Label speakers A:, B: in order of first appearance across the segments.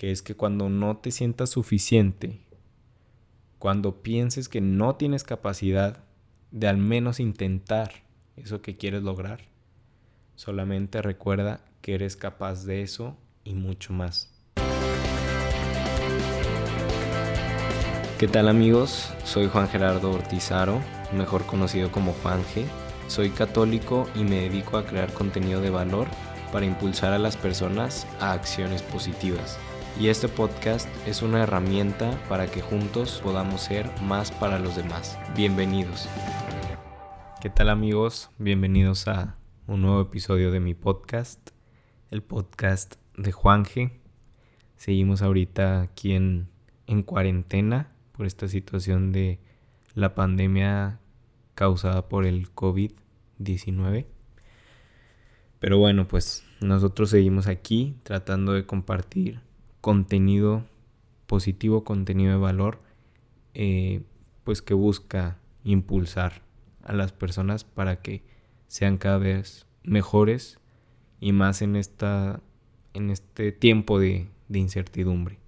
A: que es que cuando no te sientas suficiente, cuando pienses que no tienes capacidad de al menos intentar eso que quieres lograr, solamente recuerda que eres capaz de eso y mucho más. ¿Qué tal amigos? Soy Juan Gerardo Ortizaro, mejor conocido como Juanje. Soy católico y me dedico a crear contenido de valor para impulsar a las personas a acciones positivas. Y este podcast es una herramienta para que juntos podamos ser más para los demás. Bienvenidos. ¿Qué tal amigos? Bienvenidos a un nuevo episodio de mi podcast, el podcast de Juanje. Seguimos ahorita aquí en, en cuarentena por esta situación de la pandemia causada por el COVID-19. Pero bueno, pues nosotros seguimos aquí tratando de compartir contenido positivo, contenido de valor, eh, pues que busca impulsar a las personas para que sean cada vez mejores y más en, esta, en este tiempo de, de incertidumbre.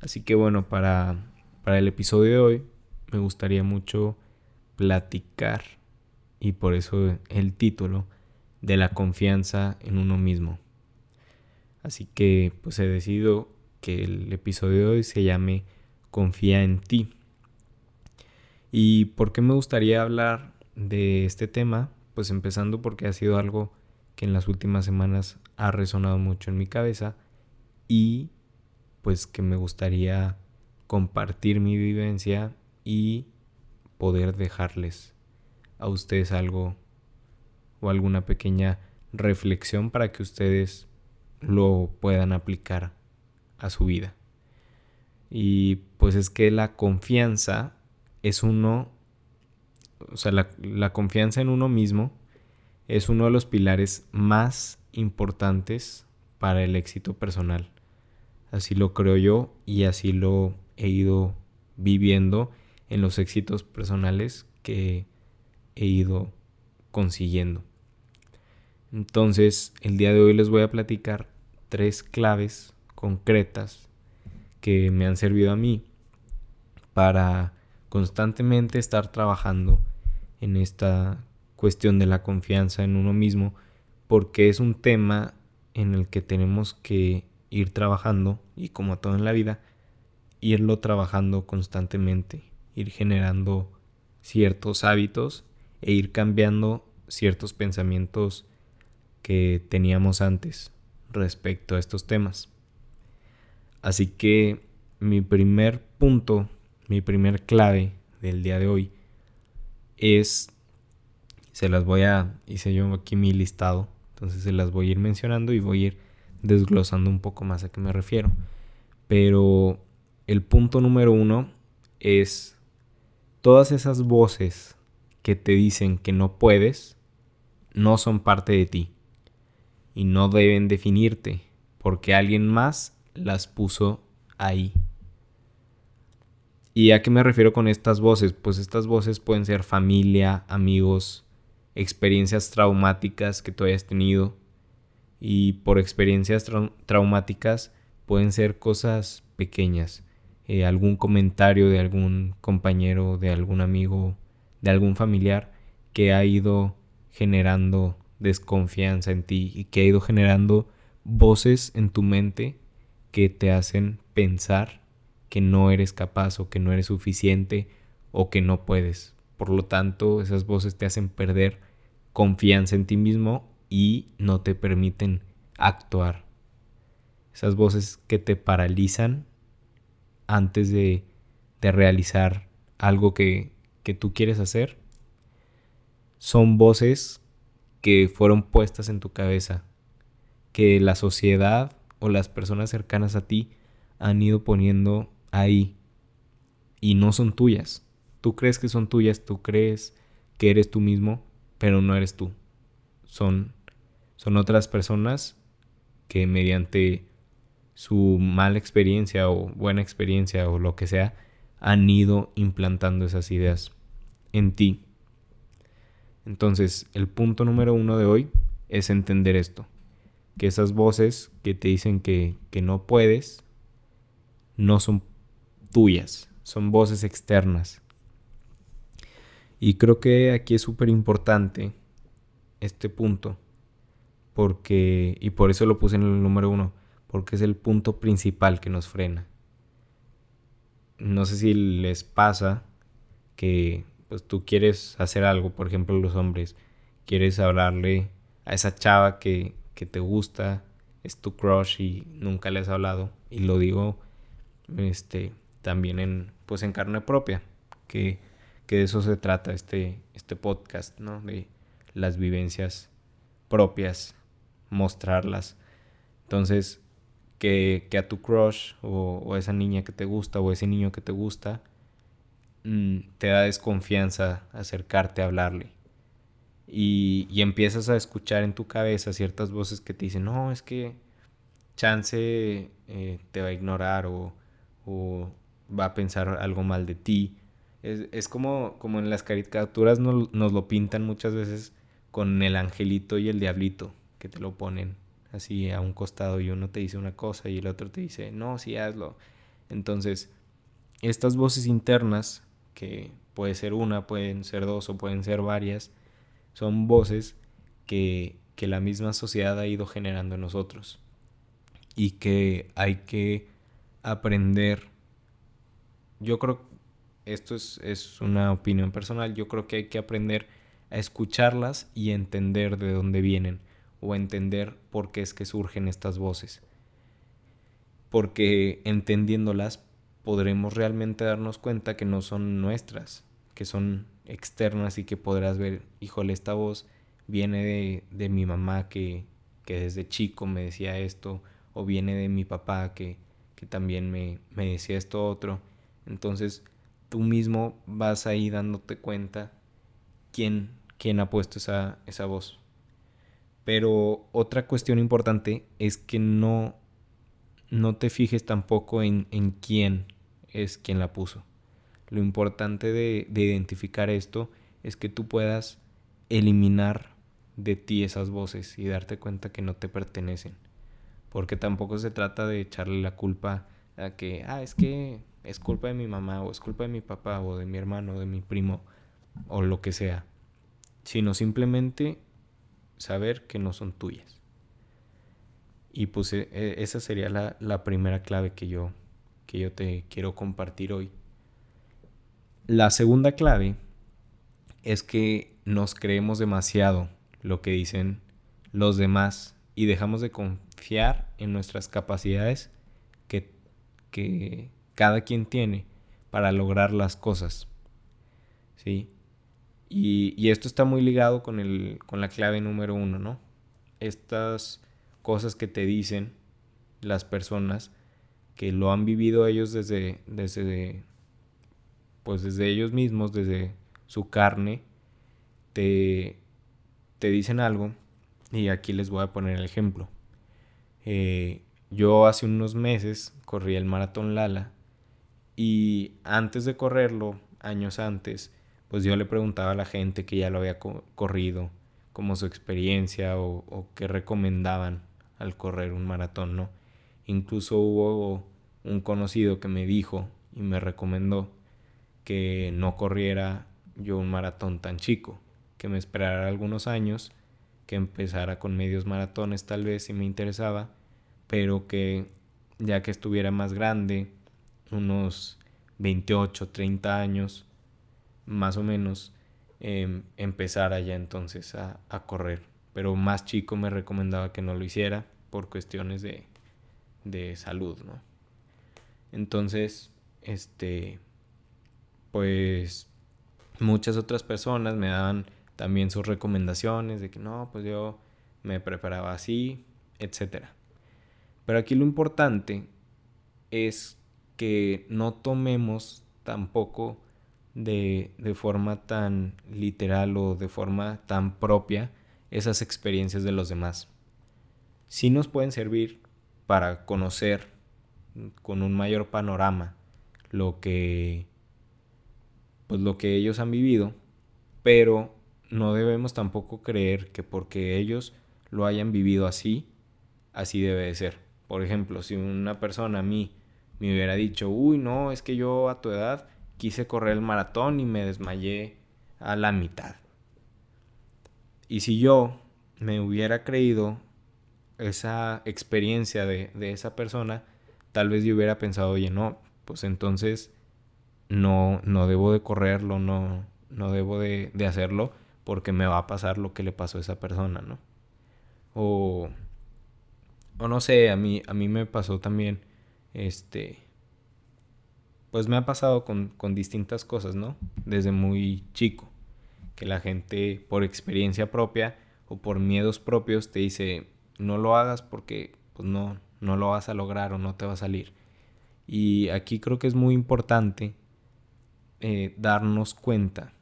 A: Así que bueno, para para el episodio de hoy me gustaría mucho platicar, y por eso el título, de la confianza en uno mismo. Así que pues he decidido que el episodio de hoy se llame Confía en ti. ¿Y por qué me gustaría hablar de este tema? Pues empezando porque ha sido algo que en las últimas semanas ha resonado mucho en mi cabeza y pues que me gustaría compartir mi vivencia y poder dejarles a ustedes algo o alguna pequeña reflexión para que ustedes lo puedan aplicar a su vida. Y pues es que la confianza es uno, o sea, la, la, confianza en uno mismo es uno de los pilares más importantes para el éxito personal. Así lo creo yo y así lo he ido viviendo en los éxitos personales que he ido consiguiendo. Entonces, el día de hoy les voy a platicar tres claves concretas que me han servido a mí para constantemente estar trabajando en esta cuestión de la confianza en uno mismo, porque es un tema en el que tenemos que ir trabajando y como todo en la vida, irlo trabajando constantemente, ir generando ciertos hábitos e ir cambiando ciertos pensamientos que teníamos antes respecto a estos temas. Así que mi primer punto, mi primer clave del día de hoy es, se las voy a, hice yo aquí mi listado, entonces se las voy a ir mencionando y voy a ir desglosando un poco más a qué me refiero. Pero el punto número uno es todas esas voces que te dicen que no puedes, no son parte de ti y no deben definirte porque alguien más las puso ahí. ¿Y a qué me refiero con estas voces? Pues estas voces pueden ser familia, amigos, experiencias traumáticas que tú hayas tenido. Y por experiencias traumáticas pueden ser cosas pequeñas. Eh, algún comentario de algún compañero, de algún amigo, de algún familiar que ha ido generando desconfianza en ti y que ha ido generando voces en tu mente que te hacen pensar que no eres capaz o que no eres suficiente o que no puedes. Por lo tanto, esas voces te hacen perder confianza en ti mismo y no te permiten actuar. Esas voces que te paralizan antes de, realizar algo que, que tú quieres hacer, son voces que fueron puestas en tu cabeza, que la sociedad o las personas cercanas a ti han ido poniendo ahí y no son tuyas. Tú crees que son tuyas, tú crees que eres tú mismo, pero no eres tú. Son, son otras personas que mediante su mala experiencia o buena experiencia o lo que sea, han ido implantando esas ideas en ti. Entonces, el punto número uno de hoy es entender esto, que esas voces que te dicen que, que no puedes no son tuyas, son voces externas. Y creo que aquí es súper importante este punto, porque, y por eso lo puse en el número uno, porque es el punto principal que nos frena. No sé si les pasa que pues tú quieres hacer algo, por ejemplo los hombres, quieres hablarle a esa chava que, que te gusta, es tu crush y nunca le has hablado, y lo digo este, también en, pues en carne propia, que, que de eso se trata este, este podcast, ¿no? De las vivencias propias, mostrarlas. Entonces, que, que a tu crush o, a esa niña que te gusta o ese niño que te gusta, te da desconfianza acercarte a hablarle. Y, y, empiezas a escuchar en tu cabeza ciertas voces que te dicen, no, es que chance eh, te va a ignorar o, o va a pensar algo mal de ti. Es, es como, como en las caricaturas nos, nos, lo pintan muchas veces con el angelito y el diablito, que te lo ponen así a un costado y uno te dice una cosa y el otro te dice, no, sí, hazlo. Entonces, estas voces internas, que puede ser una, pueden ser dos o pueden ser varias, son voces que, que la misma sociedad ha ido generando en nosotros y que hay que aprender. Yo creo, esto es, es una opinión personal, yo creo que hay que aprender a escucharlas y entender de dónde vienen o entender por qué es que surgen estas voces. Porque entendiéndolas podremos realmente darnos cuenta que no son nuestras, que son externas y que podrás ver, híjole, esta voz viene de, mi mamá que, que desde chico me decía esto, o viene de mi papá que que también me, me decía esto otro. Entonces tú mismo vas ahí dándote cuenta quién, quién ha puesto esa, esa voz. Pero otra cuestión importante es que no, no te fijes tampoco en, en quién es quien la puso. Lo importante de, de identificar esto es que tú puedas eliminar de ti esas voces y darte cuenta que no te pertenecen porque tampoco se trata de echarle la culpa a que, ah, es que es culpa de mi mamá o es culpa de mi papá o de mi hermano o de mi primo o lo que sea, sino simplemente saber que no son tuyas. Y pues e, e, esa sería la, la primera clave que yo, que yo te quiero compartir hoy. La segunda clave es que nos creemos demasiado lo que dicen los demás y dejamos de confiar en nuestras capacidades que, que cada quien tiene para lograr las cosas. ¿Sí? Y, y, esto está muy ligado con, el, con la clave número uno, ¿no? Estas cosas que te dicen las personas que lo han vivido ellos desde, desde, pues desde ellos mismos, desde su carne, te, te dicen algo y aquí les voy a poner el ejemplo. Eh, yo hace unos meses corrí el maratón Lala y antes de correrlo, años antes, pues yo le preguntaba a la gente que ya lo había corrido, como su experiencia o, o qué recomendaban al correr un maratón, ¿no? Incluso hubo un conocido que me dijo y me recomendó que no corriera yo un maratón tan chico, que me esperara algunos años que empezara con medios maratones tal vez si me interesaba, pero que ya que estuviera más grande, unos 28, 30 años, más o menos, eh, empezara ya entonces a, a, correr. Pero más chico me recomendaba que no lo hiciera por cuestiones de, de salud, ¿no? Entonces, este, pues muchas otras personas me daban también sus recomendaciones de que no, pues yo me preparaba así, etc. Pero aquí lo importante es que no tomemos tampoco de, de forma tan literal o de forma tan propia esas experiencias de los demás. Sí nos pueden servir para conocer con un mayor panorama lo que pues lo que ellos han vivido, pero no debemos tampoco creer que porque ellos lo hayan vivido así, así debe de ser. Por ejemplo, si una persona a mí me hubiera dicho, uy, no, es que yo a tu edad quise correr el maratón y me desmayé a la mitad. Y si yo me hubiera creído esa experiencia de, esa persona, tal vez yo hubiera pensado, oye, no, pues entonces no, no debo de correrlo, no, no debo de, de hacerlo porque me va a pasar lo que le pasó a esa persona, ¿no? O, o no sé, a mí, a mí me pasó también, este, pues me ha pasado con, con distintas cosas, ¿no? Desde muy chico, que la gente por experiencia propia o por miedos propios te dice, no lo hagas porque pues no, no lo vas a lograr o no te va a salir. Y aquí creo que es muy importante eh, darnos cuenta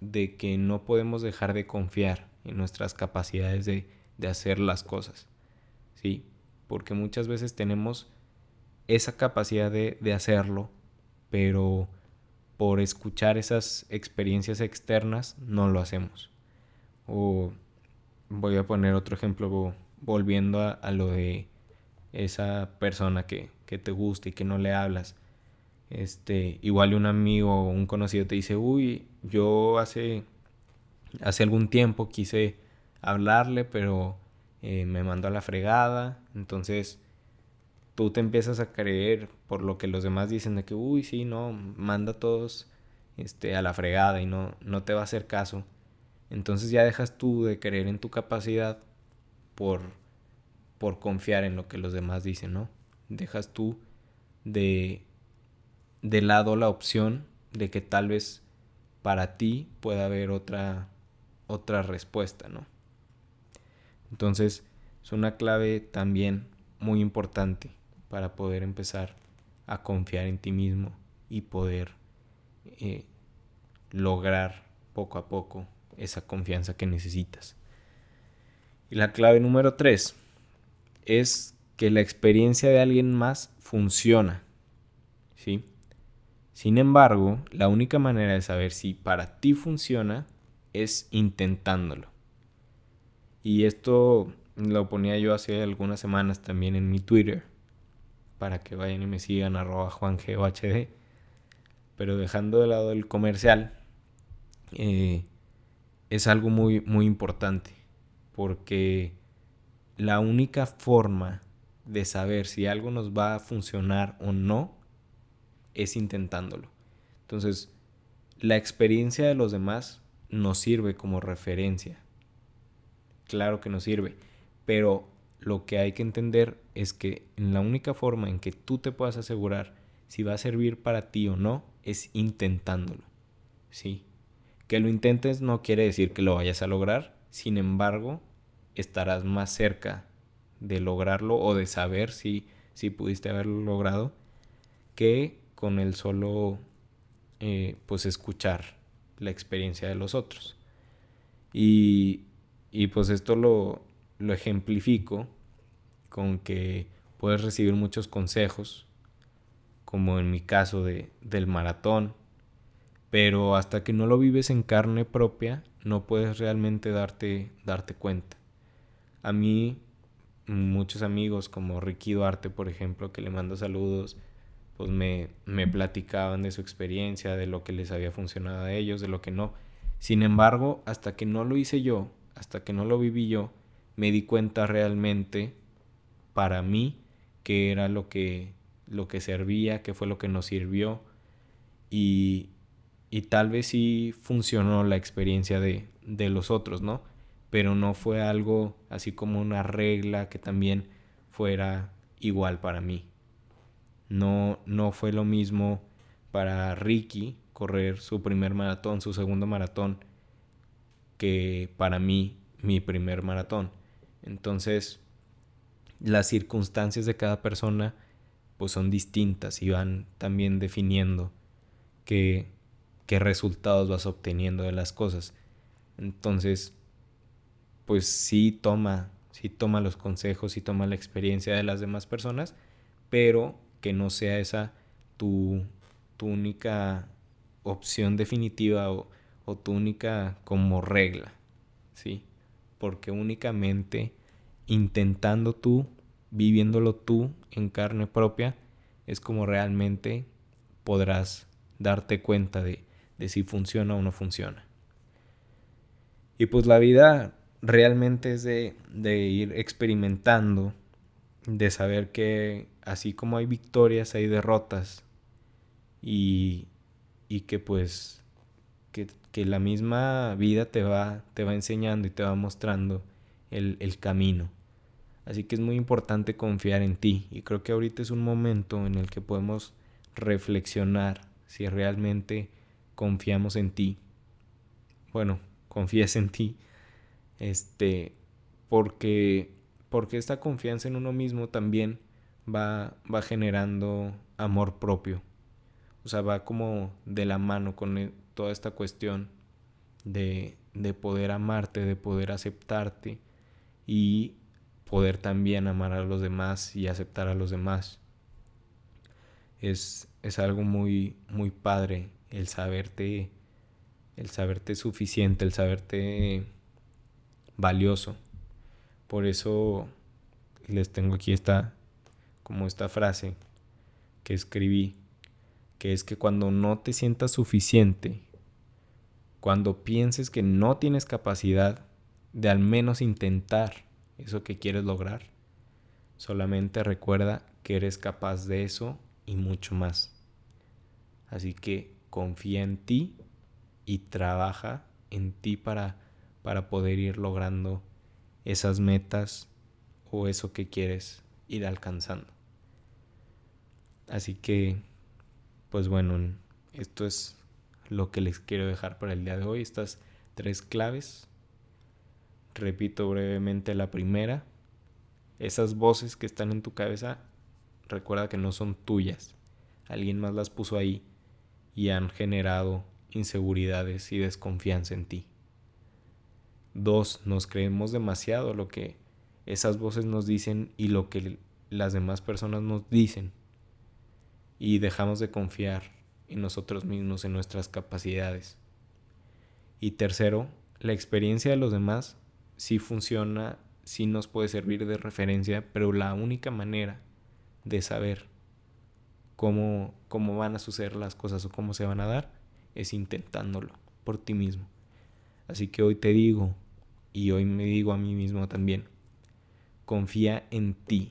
A: de que no podemos dejar de confiar en nuestras capacidades de, de hacer las cosas. ¿Sí? Porque muchas veces tenemos esa capacidad de, de hacerlo, pero por escuchar esas experiencias externas no lo hacemos. O voy a poner otro ejemplo volviendo a, lo de esa persona que, que, te gusta y que no le hablas. Este, igual un amigo o un conocido te dice, uy, yo hace, hace algún tiempo quise hablarle, pero eh, me mandó a la fregada. Entonces tú te empiezas a creer por lo que los demás dicen de que, uy, sí, no, manda a todos este, a la fregada y no, no te va a hacer caso. Entonces ya dejas tú de creer en tu capacidad por, por confiar en lo que los demás dicen, ¿no? Dejas tú de, de lado la opción de que tal vez para ti pueda haber otra, otra respuesta, ¿no? Entonces, es una clave también muy importante para poder empezar a confiar en ti mismo y poder eh, lograr poco a poco esa confianza que necesitas. Y la clave número tres es que la experiencia de alguien más funciona. ¿Sí? Sin embargo, la única manera de saber si para ti funciona es intentándolo. Y esto lo ponía yo hace algunas semanas también en mi Twitter. Para que vayan y me sigan arroba juangohd. Pero dejando de lado el comercial, eh, es algo muy, muy importante porque la única forma de saber si algo nos va a funcionar o no es intentándolo. Entonces, la experiencia de los demás nos sirve como referencia. Claro que nos sirve, pero lo que hay que entender es que la única forma en que tú te puedas asegurar si va a servir para ti o no es intentándolo. Sí. Que lo intentes no quiere decir que lo vayas a lograr, sin embargo, estarás más cerca de lograrlo o de saber si, si pudiste haberlo logrado que con el solo eh, pues escuchar la experiencia de los otros. Y, y pues esto lo, lo ejemplifico con que puedes recibir muchos consejos, como en mi caso de, del maratón, pero hasta que no lo vives en carne propia, no puedes realmente darte, darte cuenta. A mí, muchos amigos como Ricky Duarte, por ejemplo, que le mando saludos, pues me, me platicaban de su experiencia, de lo que les había funcionado a ellos, de lo que no. Sin embargo, hasta que no lo hice yo, hasta que no lo viví yo, me di cuenta realmente para mí qué era lo que, lo que servía, qué fue lo que nos sirvió y, y tal vez sí funcionó la experiencia de, de los otros, ¿no? Pero no fue algo así como una regla que también fuera igual para mí. No, no fue lo mismo para Ricky correr su primer maratón, su segundo maratón, que para mí mi primer maratón. Entonces, las circunstancias de cada persona pues son distintas y van también definiendo qué, qué resultados vas obteniendo de las cosas. Entonces, pues sí toma, sí toma los consejos, sí toma la experiencia de las demás personas, pero que no sea esa tu, única opción definitiva o, o tu única como regla, ¿sí? Porque únicamente intentando tú, viviéndolo tú en carne propia, es como realmente podrás darte cuenta de, de si funciona o no funciona. Y pues la vida realmente es de, de ir experimentando, de saber que así como hay victorias, hay derrotas. Y, y que pues que, que, la misma vida te va, te va enseñando y te va mostrando el, el camino. Así que es muy importante confiar en ti. Y creo que ahorita es un momento en el que podemos reflexionar si realmente confiamos en ti. Bueno, confías en ti. Este, porque, porque esta confianza en uno mismo también va, va generando amor propio. O sea, va como de la mano con e, toda esta cuestión de, de poder amarte, de poder aceptarte y poder también amar a los demás y aceptar a los demás. Es, es algo muy, muy padre el saberte, el saberte suficiente, el saberte valioso. Por eso les tengo aquí esta, como esta frase que escribí, que es que cuando no te sientas suficiente, cuando pienses que no tienes capacidad de al menos intentar eso que quieres lograr, solamente recuerda que eres capaz de eso y mucho más. Así que confía en ti y trabaja en ti para, para poder ir logrando esas metas o eso que quieres ir alcanzando. Así que, pues bueno, esto es lo que les quiero dejar para el día de hoy, estas tres claves. Repito brevemente la primera. Esas voces que están en tu cabeza, recuerda que no son tuyas. Alguien más las puso ahí y han generado inseguridades y desconfianza en ti. Dos, nos creemos demasiado lo que esas voces nos dicen y lo que las demás personas nos dicen. Y dejamos de confiar en nosotros mismos, en nuestras capacidades. Y tercero, la experiencia de los demás sí funciona, sí nos puede servir de referencia, pero la única manera de saber cómo, cómo van a suceder las cosas o cómo se van a dar es intentándolo por ti mismo. Así que hoy te digo, y hoy me digo a mí mismo también, confía en ti,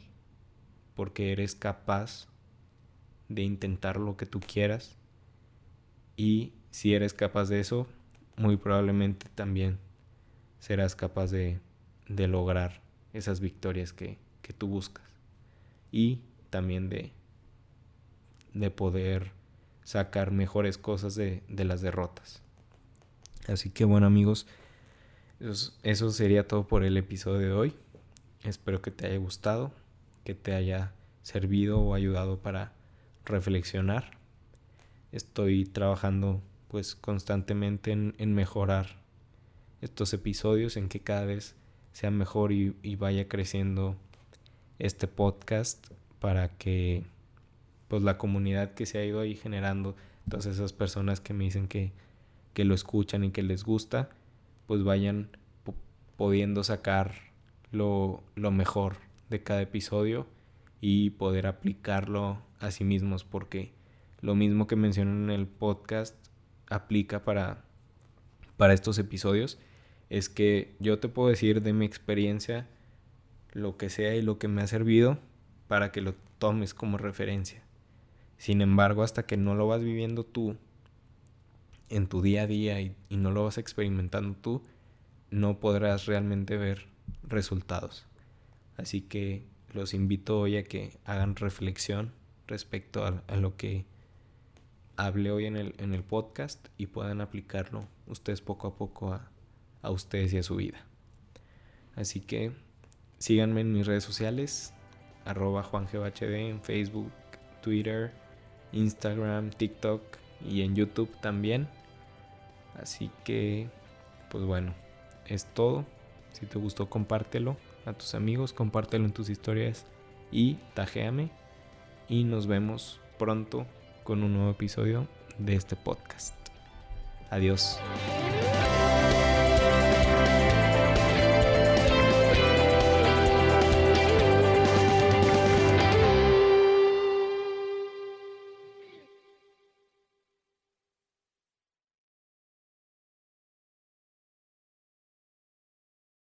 A: porque eres capaz de intentar lo que tú quieras y si eres capaz de eso, muy probablemente también serás capaz de, de lograr esas victorias que, que tú buscas y también de, de poder sacar mejores cosas de, de las derrotas. Así que bueno amigos, eso, sería todo por el episodio de hoy. Espero que te haya gustado, que te haya servido o ayudado para reflexionar. Estoy trabajando pues constantemente en, en mejorar estos episodios, en que cada vez sea mejor y, y vaya creciendo este podcast para que pues la comunidad que se ha ido ahí generando, todas esas personas que me dicen que, que lo escuchan y que les gusta, pues vayan pudiendo sacar lo, lo, mejor de cada episodio y poder aplicarlo a sí mismos, porque lo mismo que mencioné en el podcast aplica para, para estos episodios, es que yo te puedo decir de mi experiencia lo que sea y lo que me ha servido para que lo tomes como referencia. Sin embargo, hasta que no lo vas viviendo tú en tu día a día y, no lo vas experimentando tú, no podrás realmente ver resultados. Así que los invito hoy a que hagan reflexión respecto a, lo que hablé hoy en el, en el, podcast y puedan aplicarlo ustedes poco a poco a, a ustedes y a su vida. Así que síganme en mis redes sociales, arroba juangebhd en Facebook, Twitter, Instagram, TikTok y en YouTube también. Así que, pues bueno, es todo. Si te gustó, compártelo a tus amigos, compártelo en tus historias y tajéame. Y nos vemos pronto con un nuevo episodio de este podcast. Adiós.